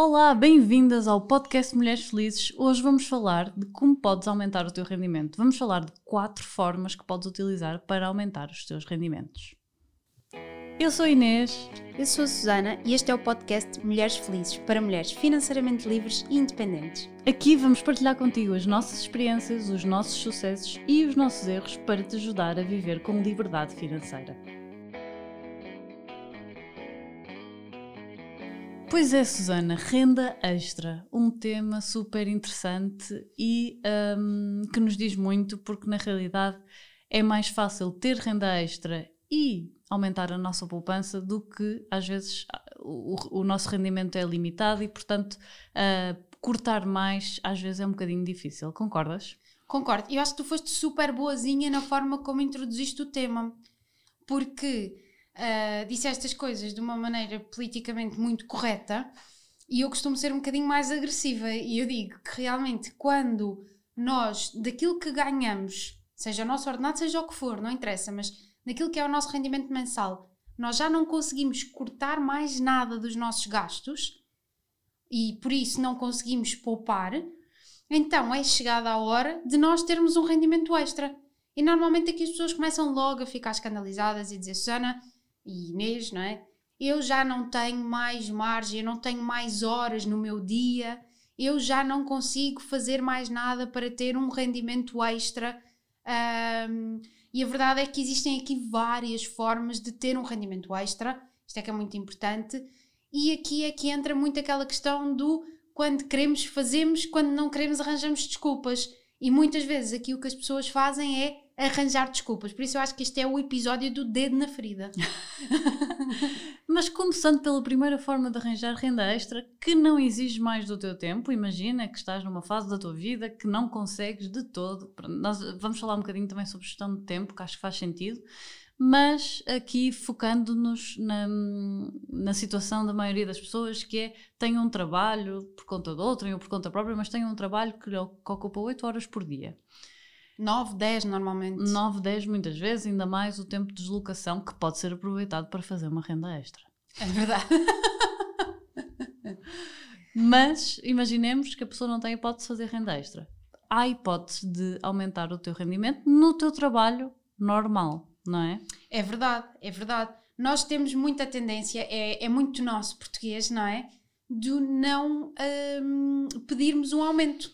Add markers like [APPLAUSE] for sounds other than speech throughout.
Olá, bem-vindas ao podcast Mulheres Felizes. Hoje vamos falar de como podes aumentar o teu rendimento. Vamos falar de quatro formas que podes utilizar para aumentar os teus rendimentos. Eu sou a Inês. Eu sou a Susana e este é o podcast Mulheres Felizes para mulheres financeiramente livres e independentes. Aqui vamos partilhar contigo as nossas experiências, os nossos sucessos e os nossos erros para te ajudar a viver com liberdade financeira. Pois é, Susana, renda extra, um tema super interessante e um, que nos diz muito, porque na realidade é mais fácil ter renda extra e aumentar a nossa poupança do que às vezes o, o nosso rendimento é limitado e, portanto, uh, cortar mais às vezes é um bocadinho difícil. Concordas? Concordo. Eu acho que tu foste super boazinha na forma como introduziste o tema, porque uh, disse estas coisas de uma maneira politicamente muito correta e eu costumo ser um bocadinho mais agressiva. E eu digo que realmente, quando nós, daquilo que ganhamos, seja o nosso ordenado, seja o que for, não interessa, mas daquilo que é o nosso rendimento mensal, nós já não conseguimos cortar mais nada dos nossos gastos e por isso não conseguimos poupar, então é chegada a hora de nós termos um rendimento extra. E normalmente aqui as pessoas começam logo a ficar escandalizadas e dizer: Susana, e Inês, não é? Eu já não tenho mais margem, eu não tenho mais horas no meu dia, eu já não consigo fazer mais nada para ter um rendimento extra. Um, e a verdade é que existem aqui várias formas de ter um rendimento extra, isto é que é muito importante, e aqui é que entra muito aquela questão do quando queremos, fazemos, quando não queremos, arranjamos desculpas. E muitas vezes aqui o que as pessoas fazem é arranjar desculpas. Por isso eu acho que este é o episódio do dedo na ferida. [LAUGHS] Mas começando pela primeira forma de arranjar renda extra, que não exige mais do teu tempo, imagina que estás numa fase da tua vida que não consegues de todo. Nós vamos falar um bocadinho também sobre gestão de tempo, que acho que faz sentido, mas aqui focando-nos na, na situação da maioria das pessoas que é um trabalho por conta de outrem ou por conta própria, mas tenham um trabalho que, que ocupa 8 horas por dia. 9, 10 normalmente. 9, 10 muitas vezes, ainda mais o tempo de deslocação que pode ser aproveitado para fazer uma renda extra. É verdade. [LAUGHS] Mas imaginemos que a pessoa não tem hipótese de fazer renda extra. Há hipótese de aumentar o teu rendimento no teu trabalho normal, não é? É verdade, é verdade. Nós temos muita tendência, é, é muito nosso português, não é? De não hum, pedirmos um aumento.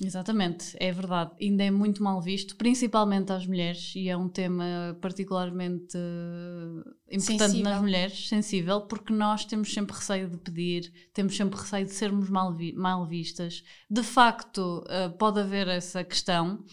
Exatamente, é verdade. Ainda é muito mal visto, principalmente às mulheres, e é um tema particularmente eh, importante sensível. nas mulheres, sensível, porque nós temos sempre receio de pedir, temos sempre receio de sermos mal, vi mal vistas. De facto, uh, pode haver essa questão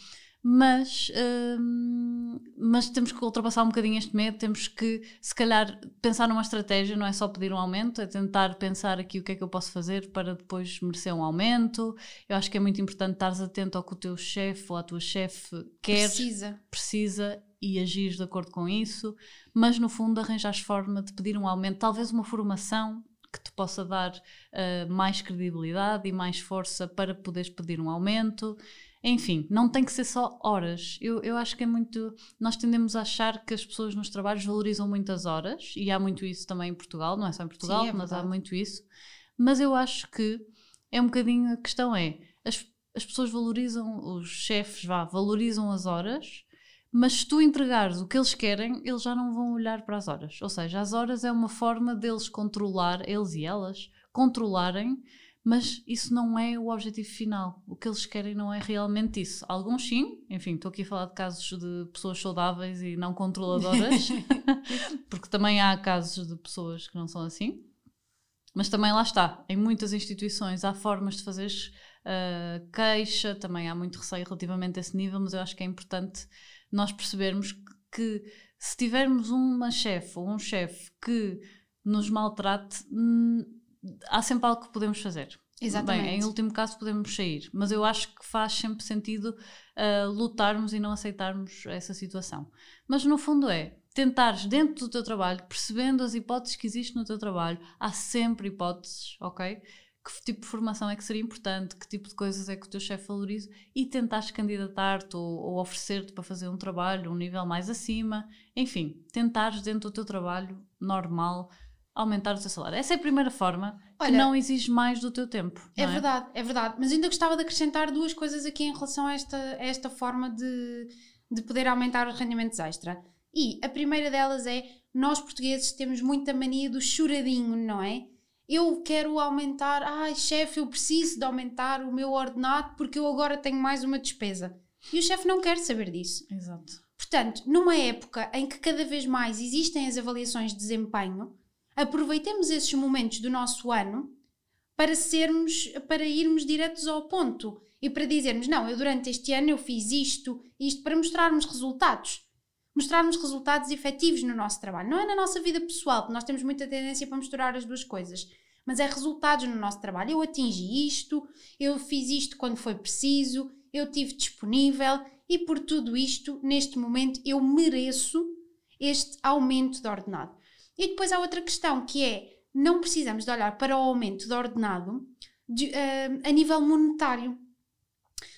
mas, hum, mas temos que ultrapassar um bocadinho este medo, temos que, se calhar, pensar numa estratégia, não é só pedir um aumento, é tentar pensar aqui o que é que eu posso fazer para depois merecer um aumento. Eu acho que é muito importante estares atento ao que o teu chefe ou a tua chefe quer, precisa. precisa e agir de acordo com isso, mas no fundo arranjas forma de pedir um aumento, talvez uma formação que te possa dar uh, mais credibilidade e mais força para poderes pedir um aumento. Enfim, não tem que ser só horas. Eu, eu acho que é muito. Nós tendemos a achar que as pessoas nos trabalhos valorizam muitas horas, e há muito isso também em Portugal, não é só em Portugal, Sim, é mas há muito isso. Mas eu acho que é um bocadinho. A questão é: as, as pessoas valorizam, os chefes vá, valorizam as horas, mas se tu entregares o que eles querem, eles já não vão olhar para as horas. Ou seja, as horas é uma forma deles controlar, eles e elas, controlarem mas isso não é o objetivo final. O que eles querem não é realmente isso. Alguns sim, enfim, estou aqui a falar de casos de pessoas saudáveis e não controladoras, [LAUGHS] porque também há casos de pessoas que não são assim. Mas também lá está, em muitas instituições há formas de fazer uh, queixa, também há muito receio relativamente a esse nível, mas eu acho que é importante nós percebermos que, que se tivermos uma chefe ou um chefe que nos maltrate, hum, há sempre algo que podemos fazer. Exatamente. Bem, em último caso podemos sair, mas eu acho que faz sempre sentido uh, lutarmos e não aceitarmos essa situação. Mas no fundo é tentares dentro do teu trabalho, percebendo as hipóteses que existem no teu trabalho, há sempre hipóteses, ok? Que tipo de formação é que seria importante, que tipo de coisas é que o teu chefe valoriza e tentares candidatar-te ou, ou oferecer-te para fazer um trabalho um nível mais acima, enfim, tentares dentro do teu trabalho normal aumentar o teu salário. Essa é a primeira forma Olha, que não exige mais do teu tempo. É, é, verdade, é verdade. Mas ainda gostava de acrescentar duas coisas aqui em relação a esta, a esta forma de, de poder aumentar os rendimentos extra. E a primeira delas é: nós portugueses temos muita mania do choradinho, não é? Eu quero aumentar, ai chefe, eu preciso de aumentar o meu ordenado porque eu agora tenho mais uma despesa. E o chefe não quer saber disso. Exato. Portanto, numa época em que cada vez mais existem as avaliações de desempenho, aproveitemos esses momentos do nosso ano para sermos, para irmos diretos ao ponto e para dizermos, não, eu durante este ano eu fiz isto, isto para mostrarmos resultados. Mostrarmos resultados efetivos no nosso trabalho. Não é na nossa vida pessoal, porque nós temos muita tendência para misturar as duas coisas. Mas é resultados no nosso trabalho. Eu atingi isto, eu fiz isto quando foi preciso, eu tive disponível e por tudo isto, neste momento, eu mereço este aumento de ordenado. E depois há outra questão que é: não precisamos de olhar para o aumento de ordenado de, uh, a nível monetário.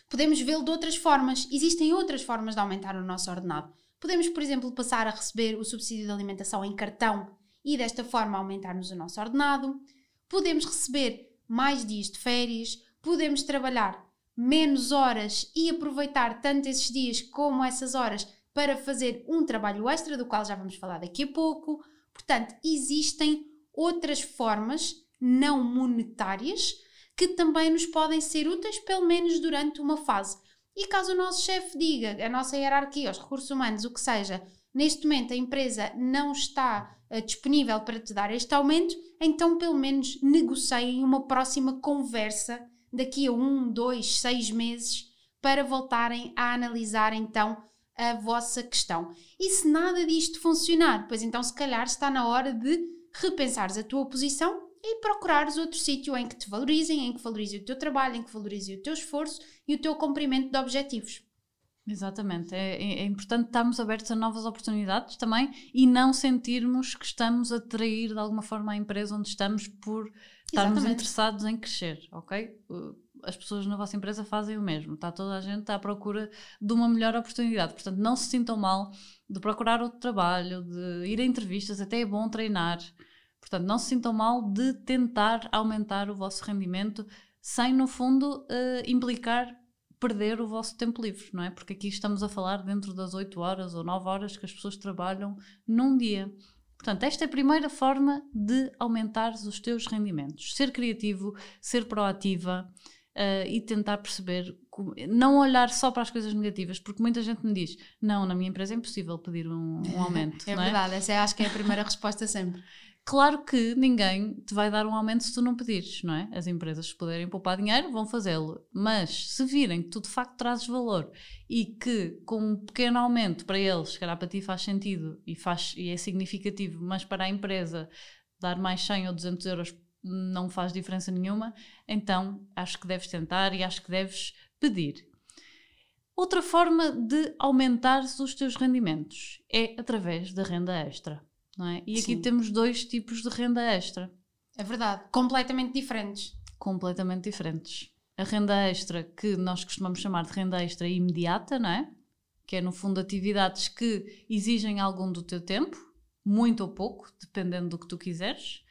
Podemos vê-lo de outras formas. Existem outras formas de aumentar o nosso ordenado. Podemos, por exemplo, passar a receber o subsídio de alimentação em cartão e desta forma aumentarmos o nosso ordenado. Podemos receber mais dias de férias. Podemos trabalhar menos horas e aproveitar tanto esses dias como essas horas para fazer um trabalho extra, do qual já vamos falar daqui a pouco. Portanto, existem outras formas não monetárias que também nos podem ser úteis, pelo menos durante uma fase. E caso o nosso chefe diga, a nossa hierarquia, os recursos humanos, o que seja, neste momento a empresa não está uh, disponível para te dar este aumento, então pelo menos negociem uma próxima conversa daqui a um, dois, seis meses para voltarem a analisar então a vossa questão. E se nada disto funcionar, pois então se calhar está na hora de repensares a tua posição e procurares outro sítio em que te valorizem, em que valorize o teu trabalho, em que valorize o teu esforço e o teu cumprimento de objetivos. Exatamente, é, é, é importante estarmos abertos a novas oportunidades também e não sentirmos que estamos a trair de alguma forma a empresa onde estamos por estarmos Exatamente. interessados em crescer, ok? As pessoas na vossa empresa fazem o mesmo, está toda a gente à procura de uma melhor oportunidade, portanto não se sintam mal de procurar outro trabalho, de ir a entrevistas, até é bom treinar, portanto não se sintam mal de tentar aumentar o vosso rendimento sem no fundo uh, implicar perder o vosso tempo livre, não é? Porque aqui estamos a falar dentro das 8 horas ou 9 horas que as pessoas trabalham num dia. Portanto, esta é a primeira forma de aumentar os teus rendimentos. Ser criativo, ser proativa uh, e tentar perceber, como, não olhar só para as coisas negativas, porque muita gente me diz: não, na minha empresa é impossível pedir um, um aumento. [LAUGHS] é verdade, essa é, acho que é a primeira resposta sempre. Claro que ninguém te vai dar um aumento se tu não pedires, não é? As empresas, se puderem poupar dinheiro, vão fazê-lo. Mas se virem que tu de facto trazes valor e que com um pequeno aumento para eles, se calhar para ti faz sentido e, faz, e é significativo, mas para a empresa dar mais 100 ou 200 euros não faz diferença nenhuma, então acho que deves tentar e acho que deves pedir. Outra forma de aumentar os teus rendimentos é através da renda extra não é? E aqui Sim. temos dois tipos de renda extra. É verdade, completamente diferentes. Completamente diferentes. A renda extra, que nós costumamos chamar de renda extra imediata, não é? Que é, no fundo, atividades que exigem algum do teu tempo, muito ou pouco, dependendo do que tu quiseres,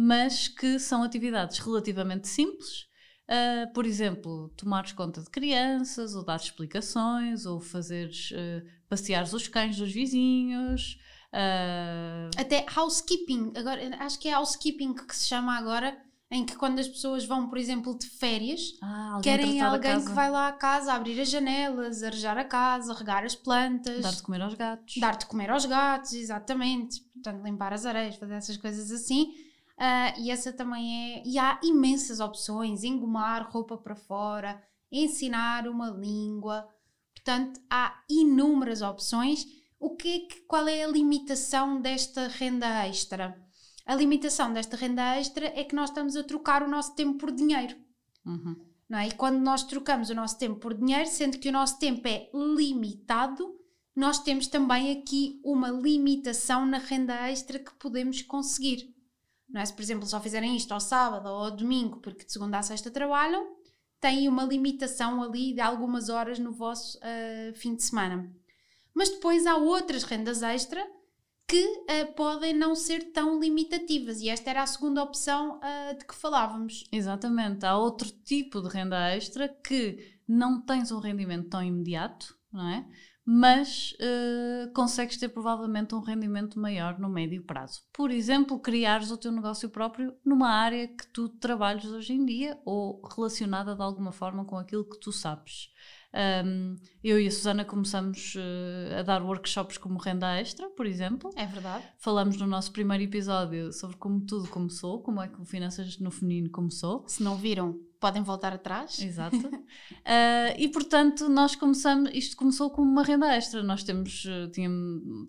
mas que são atividades relativamente simples. Uh, por exemplo, tomares conta de crianças, ou dar explicações, ou fazeres uh, passeares os cães dos vizinhos, Uh... Até housekeeping, agora, acho que é housekeeping que se chama agora, em que quando as pessoas vão, por exemplo, de férias, ah, querem alguém que vai lá à casa abrir as janelas, arejar a casa, regar as plantas, dar de comer aos gatos, dar de comer aos gatos, exatamente, portanto, limpar as areias, fazer essas coisas assim. Uh, e essa também é. E há imensas opções: engomar roupa para fora, ensinar uma língua. Portanto, há inúmeras opções o que, é que qual é a limitação desta renda extra? A limitação desta renda extra é que nós estamos a trocar o nosso tempo por dinheiro. Uhum. Não é? E quando nós trocamos o nosso tempo por dinheiro, sendo que o nosso tempo é limitado, nós temos também aqui uma limitação na renda extra que podemos conseguir. Não é? Se, por exemplo, só fizerem isto ao sábado ou ao domingo, porque de segunda a sexta trabalham, têm uma limitação ali de algumas horas no vosso uh, fim de semana. Mas depois há outras rendas extra que uh, podem não ser tão limitativas. E esta era a segunda opção uh, de que falávamos. Exatamente. Há outro tipo de renda extra que não tens um rendimento tão imediato, não é? Mas uh, consegues ter provavelmente um rendimento maior no médio prazo. Por exemplo, criares o teu negócio próprio numa área que tu trabalhas hoje em dia ou relacionada de alguma forma com aquilo que tu sabes. Um, eu e a Susana começamos uh, a dar workshops como renda extra, por exemplo. É verdade. Falamos no nosso primeiro episódio sobre como tudo começou, como é que o Finanças no Feminino começou. Se não viram, podem voltar atrás. Exato. uh, [LAUGHS] e portanto, nós começamos, isto começou como uma renda extra. Nós temos, uh, tínhamos,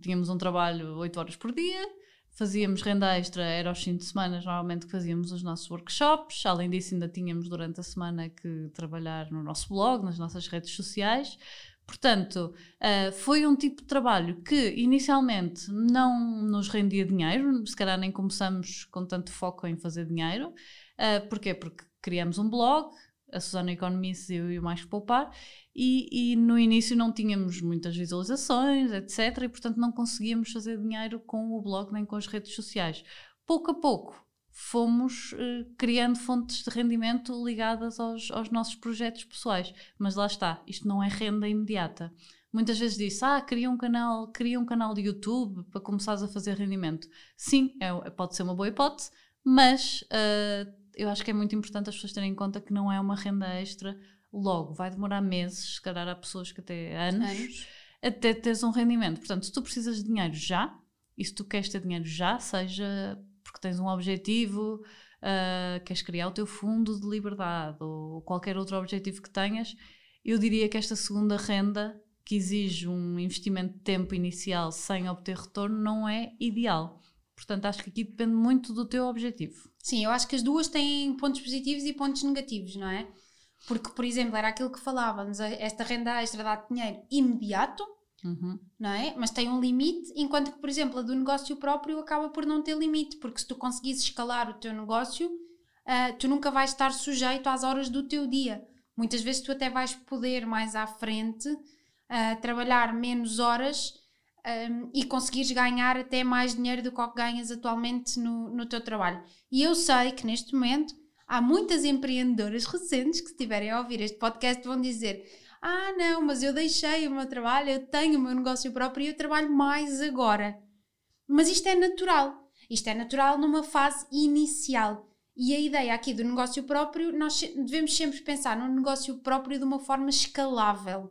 tínhamos um trabalho 8 horas por dia fazíamos renda extra, era aos fins de semana normalmente que fazíamos os nossos workshops, além disso ainda tínhamos durante a semana que trabalhar no nosso blog, nas nossas redes sociais, Portanto, uh, foi um tipo de trabalho que inicialmente não nos rendia dinheiro, se calhar nem começamos com tanto foco em fazer dinheiro. Uh, porquê? Porque criamos um blog, a Susana Economice e eu e o Mais Poupar, e, e, no início não tínhamos muitas visualizações, etc. E portanto não conseguíamos fazer dinheiro com o blog nem com as redes sociais. Pouco a pouco fomos eh, criando fontes de rendimento ligadas aos, aos nossos projetos pessoais. Mas lá está, isto não é renda imediata. Muitas vezes diz, ah, cria um canal, cria um canal de YouTube para começares a fazer rendimento. Sim, é, pode ser uma boa hipótese, mas uh, eu acho que é muito importante as pessoas terem em conta que não é uma renda extra logo, vai demorar meses, se calhar há pessoas que até anos, anos. até teres um rendimento. Portanto, se tu precisas de dinheiro já, e se tu queres ter dinheiro já, seja porque tens um objetivo, uh, queres criar o teu fundo de liberdade ou qualquer outro objetivo que tenhas, eu diria que esta segunda renda, que exige um investimento de tempo inicial sem obter retorno, não é ideal. Portanto, acho que aqui depende muito do teu objetivo. Sim, eu acho que as duas têm pontos positivos e pontos negativos, não é? Porque, por exemplo, era aquilo que falávamos, esta renda extra dá dinheiro imediato, uhum. não é? Mas tem um limite, enquanto que, por exemplo, a do negócio próprio acaba por não ter limite, porque se tu conseguires escalar o teu negócio, uh, tu nunca vais estar sujeito às horas do teu dia. Muitas vezes tu até vais poder mais à frente uh, trabalhar menos horas um, e conseguires ganhar até mais dinheiro do que o que ganhas atualmente no, no teu trabalho. E eu sei que neste momento há muitas empreendedoras recentes que, se estiverem a ouvir este podcast, vão dizer: Ah, não, mas eu deixei o meu trabalho, eu tenho o meu negócio próprio e eu trabalho mais agora. Mas isto é natural. Isto é natural numa fase inicial. E a ideia aqui do negócio próprio, nós devemos sempre pensar no negócio próprio de uma forma escalável.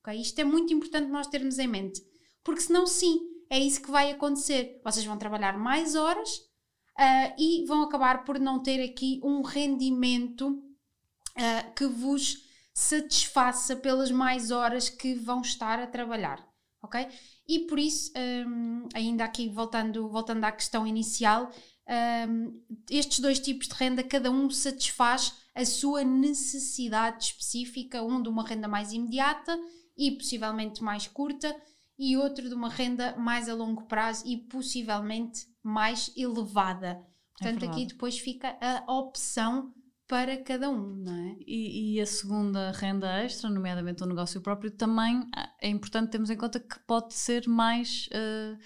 Okay? Isto é muito importante nós termos em mente. Porque senão, sim, é isso que vai acontecer. Vocês vão trabalhar mais horas, uh, e vão acabar por não ter aqui um rendimento uh, que vos satisfaça pelas mais horas que vão estar a trabalhar, ok? E por isso, um, ainda aqui voltando, voltando à questão inicial, um, estes dois tipos de renda, cada um satisfaz a sua necessidade específica, um de uma renda mais imediata e possivelmente mais curta, e outro de uma renda mais a longo prazo e possivelmente mais elevada. Portanto, é aqui depois fica a opção para cada um, não é? E, e, a segunda renda extra, nomeadamente o negócio próprio, também ah, é importante termos em conta que pode ser mais uh,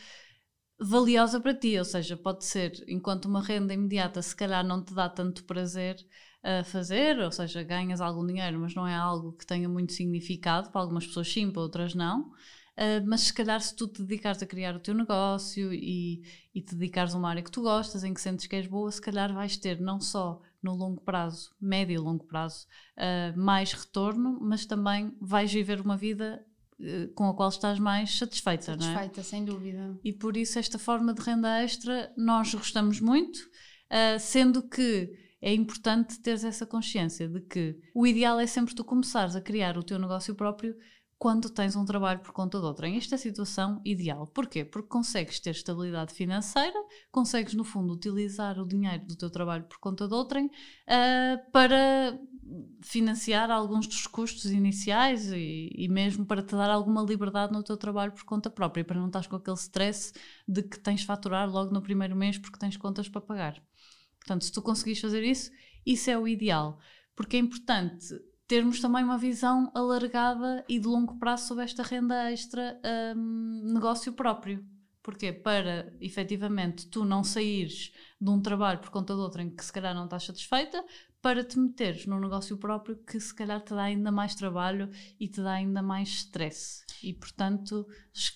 valiosa para ti, ou seja, pode ser, enquanto uma renda imediata se calhar não te dá tanto prazer a fazer, ou seja, ganhas algum dinheiro, mas não é algo que tenha muito significado, para algumas pessoas sim, para outras não. Uh, mas se calhar se tu te dedicares a criar o teu negócio e, e te dedicares a uma área que tu gostas, em que sentes que és boa, se calhar vais ter não só no longo prazo, médio e longo prazo, uh, mais retorno, mas também vais viver uma vida uh, com a qual estás mais satisfeita, satisfeita não é? sem dúvida. E por isso esta forma de renda extra nós gostamos muito, sendo que é importante teres essa consciência de que o ideal é sempre tu começares a criar o teu negócio próprio quando tens um trabalho por conta de outrem. Esta é a situação ideal. Porquê? Porque consegues ter estabilidade financeira, consegues, no fundo, utilizar o dinheiro do teu trabalho por conta de outrem uh, para financiar alguns dos custos iniciais e, e, mesmo para te dar alguma liberdade no teu trabalho por conta própria, para não estás com aquele stress de que tens de faturar logo no primeiro mês porque tens contas para pagar. Portanto, se tu conseguires fazer isso, isso é o ideal. Porque é importante termos também uma visão alargada e de longo prazo sobre esta renda extra um, negócio próprio. Porquê? Para efetivamente tu não saíres de um trabalho por conta de outro em que se calhar não estás satisfeita, para te meteres num negócio próprio que se calhar te dá ainda mais trabalho e te dá ainda mais stress. E portanto,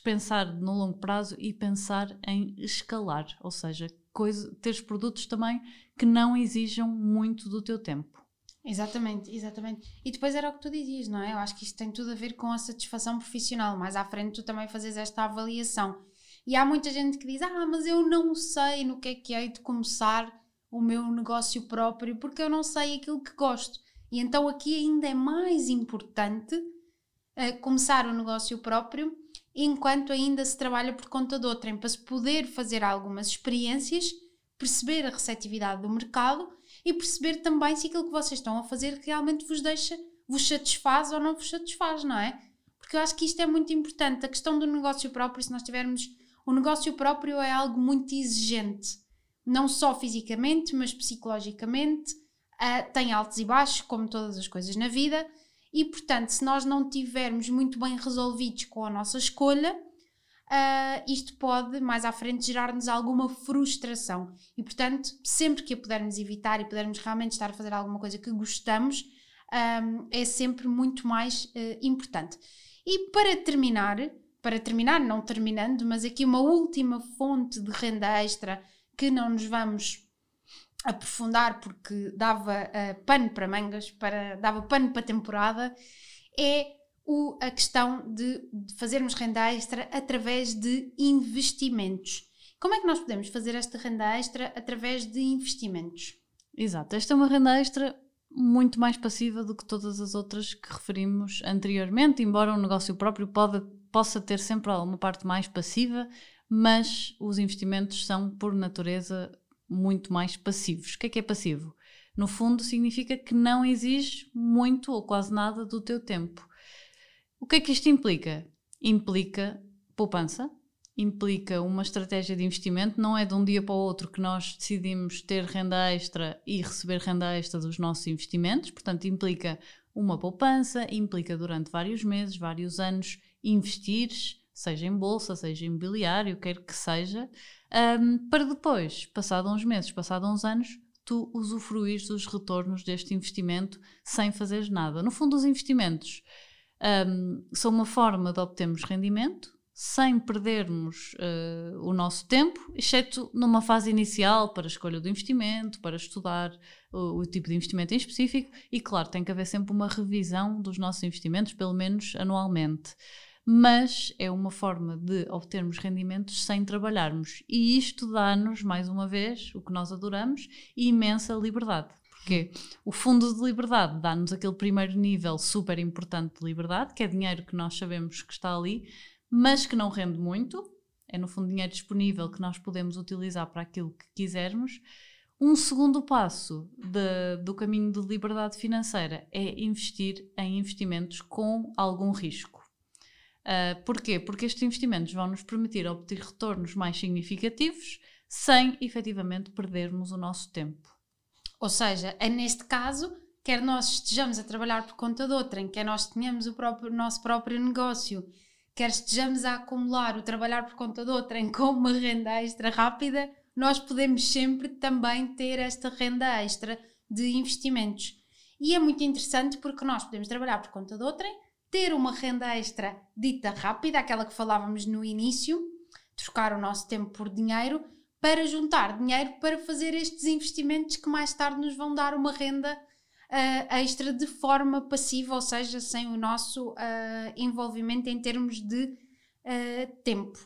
pensar no longo prazo e pensar em escalar, ou seja, coisa, teres produtos também que não exijam muito do teu tempo. Exatamente, exatamente. E depois era o que tu dizias, não é? Eu acho que isto tem tudo a ver com a satisfação profissional. Mais à frente tu também fazes esta avaliação. E há muita gente que diz: Ah, mas eu não sei no que é que hei de começar o meu negócio próprio porque eu não sei aquilo que gosto. E então aqui ainda é mais importante uh, começar o negócio próprio enquanto ainda se trabalha por conta de outrem, para se poder fazer algumas experiências, perceber a receptividade do mercado e perceber também se aquilo que vocês estão a fazer realmente vos deixa, vos satisfaz ou não vos satisfaz, não é? Porque eu acho que isto é muito importante. A questão do negócio próprio, se nós tivermos. O negócio próprio é algo muito exigente, não só fisicamente, mas psicologicamente. Uh, tem altos e baixos, como todas as coisas na vida, e portanto, se nós não tivermos muito bem resolvidos com a nossa escolha, uh, isto pode mais à frente gerar-nos alguma frustração. E portanto, sempre que a pudermos evitar e pudermos realmente estar a fazer alguma coisa que gostamos, um, é sempre muito mais uh, importante. E para terminar, para terminar, não terminando, mas aqui uma última fonte de renda extra que não nos vamos aprofundar porque dava uh, pano para mangas, para, dava pano para temporada, é o, a questão de, de fazermos renda extra através de investimentos. Como é que nós podemos fazer esta renda extra através de investimentos? Exato, esta é uma renda extra muito mais passiva do que todas as outras que referimos anteriormente, embora um negócio próprio pode, possa ter sempre uma parte mais passiva, mas os investimentos são, por natureza, muito mais passivos. O que é que é passivo? No fundo, significa que não exige muito ou quase nada do teu tempo. O que é que isto implica? Implica poupança, implica uma estratégia de investimento, não é de um dia para o outro que nós decidimos ter renda extra e receber renda extra dos nossos investimentos, portanto, implica uma poupança, implica durante vários meses, vários anos, investir, seja em bolsa, seja em imobiliário, quer que seja, um, para depois, passado uns meses, passado uns anos, tu usufruís dos retornos deste investimento sem fazeres nada. No fundo, os investimentos um, são uma forma de obtermos rendimento sem perdermos uh, o nosso tempo, exceto numa fase inicial para a escolha do investimento, para estudar o, o, tipo de investimento em específico e, claro, tem que haver sempre uma revisão dos nossos investimentos, pelo menos anualmente. Mas é uma forma de obtermos rendimentos sem trabalharmos. E isto dá-nos, mais uma vez, o que nós adoramos, imensa liberdade. Porque o fundo de liberdade dá-nos aquele primeiro nível super importante de liberdade, que é dinheiro que nós sabemos que está ali, mas que não rende muito. É no fundo dinheiro disponível que nós podemos utilizar para aquilo que quisermos. Um segundo passo de, do caminho de liberdade financeira é investir em investimentos com algum risco. Uh, porquê? Porque estes investimentos vão nos permitir obter retornos mais significativos sem efetivamente perdermos o nosso tempo. Ou seja, é neste caso, quer nós estejamos a trabalhar por conta de outrem, quer nós tenhamos o, próprio, nosso próprio negócio, quer estejamos a acumular o trabalhar por conta de outrem com uma renda extra rápida, nós podemos sempre também ter esta renda extra de investimentos. E é muito interessante porque nós podemos trabalhar por conta de outrem, ter uma renda extra dita rápida, aquela que falávamos no início, trocar o nosso tempo por dinheiro, para juntar dinheiro para fazer estes investimentos que mais tarde nos vão dar uma renda uh, extra de forma passiva, ou seja, sem o nosso uh, envolvimento em termos de uh, tempo.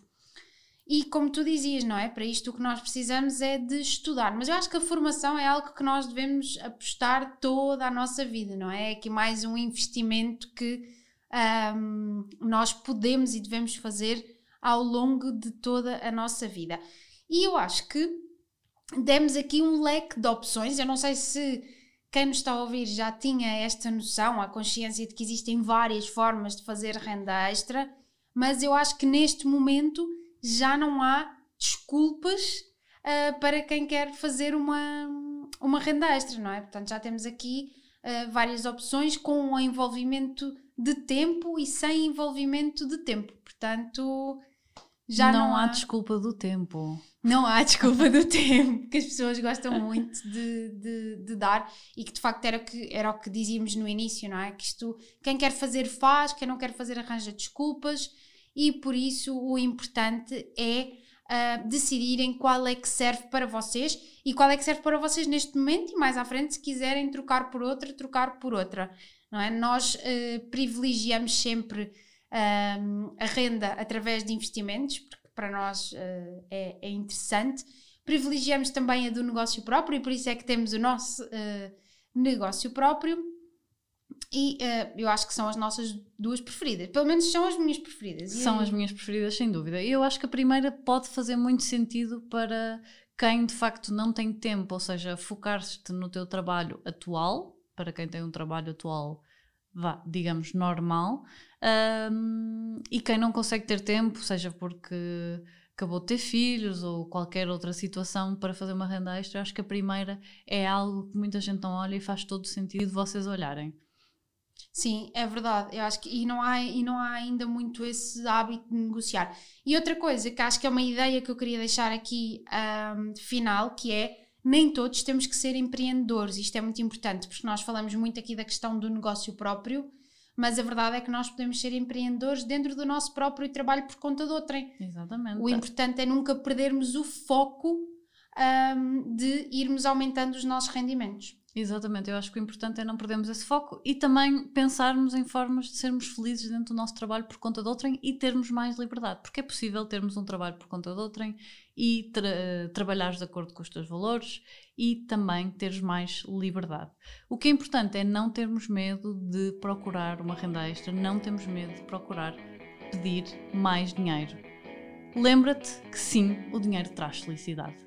E como tu dizias, não é? Para isto o que nós precisamos é de estudar. Mas eu acho que a formação é algo que nós devemos apostar toda a nossa vida, não é? É aqui mais um investimento que um, nós podemos e devemos fazer ao longo de toda a nossa vida. E eu acho que demos aqui um leque de opções. Eu não sei se quem nos está a ouvir já tinha esta noção, a consciência de que existem várias formas de fazer renda extra, mas eu acho que neste momento já não há desculpas uh, para quem quer fazer uma, uma renda extra, não é? Portanto, já temos aqui uh, várias opções com envolvimento de tempo e sem envolvimento de tempo. Portanto, Já não, não há, há desculpa do tempo. Não há desculpa do [LAUGHS] tempo, que as pessoas gostam muito de, de, de, dar e que de facto era, que, era o que dizíamos no início, não é? Que isto, quem quer fazer faz, quem não quer fazer arranja desculpas e por isso o importante é uh, decidirem qual é que serve para vocês e qual é que serve para vocês neste momento e mais à frente se quiserem trocar por outra, trocar por outra, não é? Nós uh, privilegiamos sempre a renda através de investimentos, porque para nós uh, é, é, interessante. Privilegiamos também a do negócio próprio e por isso é que temos o nosso uh, negócio próprio. E uh, eu acho que são as nossas duas preferidas. Pelo menos são as minhas preferidas. São as minhas preferidas, sem dúvida. E eu acho que a primeira pode fazer muito sentido para quem de facto não tem tempo, ou seja, focar-te no teu trabalho atual, para quem tem um trabalho atual, vá, digamos, normal, um, e quem não consegue ter tempo, seja porque acabou de ter filhos ou qualquer outra situação para fazer uma renda extra, acho que a primeira é algo que muita gente não olha e faz todo sentido vocês olharem. Sim, é verdade. Eu acho que e não há e não há ainda muito esse hábito de negociar. E outra coisa que acho que é uma ideia que eu queria deixar aqui um, final, que é nem todos temos que ser empreendedores. Isto é muito importante porque nós falamos muito aqui da questão do negócio próprio mas a verdade é que nós podemos ser empreendedores dentro do nosso próprio trabalho por conta de outrem. Exatamente. O importante é nunca perdermos o foco um, de irmos aumentando os nossos rendimentos. Exatamente, eu acho que o importante é não perdermos esse foco e também pensarmos em formas de sermos felizes dentro do nosso trabalho por conta de outrem e termos mais liberdade, porque é possível termos um trabalho por conta de outrem e tra trabalhares de acordo com os teus valores e também teres mais liberdade. O que é importante é não termos medo de procurar uma renda extra, não temos medo de procurar pedir mais dinheiro. Lembra-te que sim, o dinheiro traz felicidade.